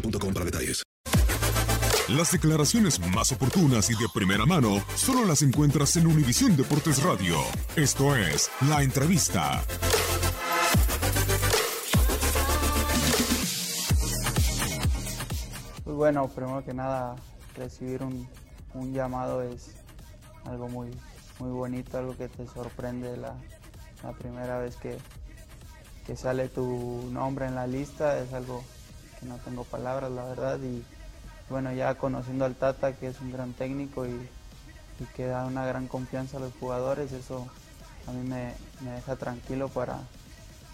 boostmobile.com para detalles. Las declaraciones más oportunas y de primera mano solo las encuentras en Univisión Deportes Radio. Esto es La Entrevista. Pues bueno, primero que nada, recibir un, un llamado es algo muy, muy bonito, algo que te sorprende la, la primera vez que, que sale tu nombre en la lista, es algo que no tengo palabras, la verdad, y bueno, ya conociendo al Tata, que es un gran técnico y, que da una gran confianza a los jugadores, eso a mí me, me deja tranquilo para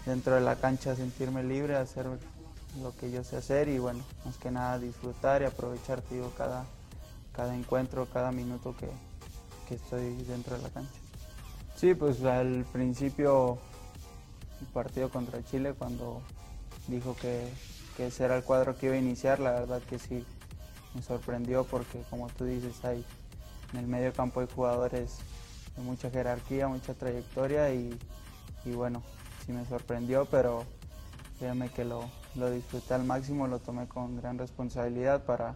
dentro de la cancha sentirme libre, hacer lo que yo sé hacer y bueno, más que nada disfrutar y aprovechar cada, cada encuentro, cada minuto que, que estoy dentro de la cancha. Sí, pues al principio el partido contra Chile cuando dijo que, que ese era el cuadro que iba a iniciar, la verdad que sí me sorprendió porque como tú dices hay en el medio campo hay jugadores de mucha jerarquía, mucha trayectoria y, y bueno, sí me sorprendió, pero créeme que lo, lo disfruté al máximo, lo tomé con gran responsabilidad para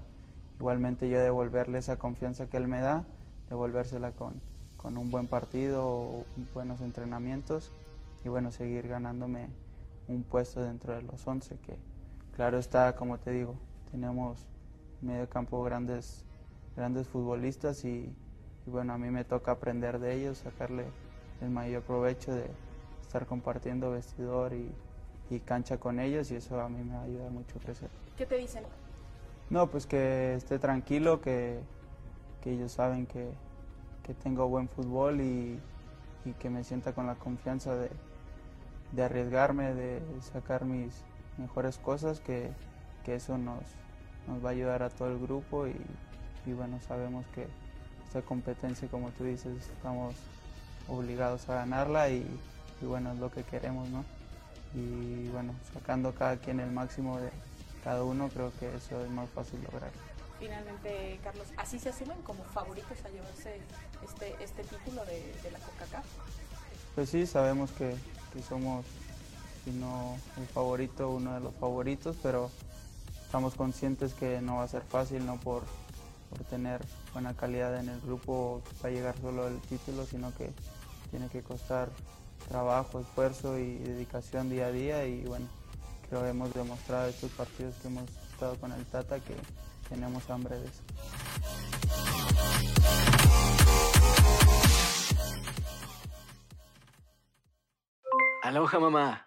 igualmente yo devolverle esa confianza que él me da, devolvérsela con, con un buen partido, buenos entrenamientos y bueno, seguir ganándome un puesto dentro de los 11 que claro está, como te digo, tenemos en medio campo grandes, grandes futbolistas y, y bueno, a mí me toca aprender de ellos, sacarle el mayor provecho de estar compartiendo vestidor y, y cancha con ellos y eso a mí me ayuda mucho a crecer. ¿Qué te dicen? No, pues que esté tranquilo, que, que ellos saben que, que tengo buen fútbol y, y, que me sienta con la confianza de, de, arriesgarme, de sacar mis mejores cosas, que, que eso nos, nos, va a ayudar a todo el grupo y, y bueno, sabemos que esta competencia, como tú dices, estamos obligados a ganarla y, y bueno, es lo que queremos, ¿no? y bueno, sacando cada quien el máximo de cada uno, creo que eso es más fácil lograr. Finalmente, Carlos, ¿así se asumen como favoritos a llevarse este, este título de, de la CONCACAF? Pues sí, sabemos que, que, somos, si no el favorito, uno de los favoritos, pero estamos conscientes que no va a ser fácil, no por, por tener buena calidad en el grupo va a llegar solo el título, sino que tiene que costar trabajo, esfuerzo y dedicación día a día y bueno, creo que hemos demostrado estos partidos que hemos estado con el Tata que tenemos hambre de eso. Aloha mamá,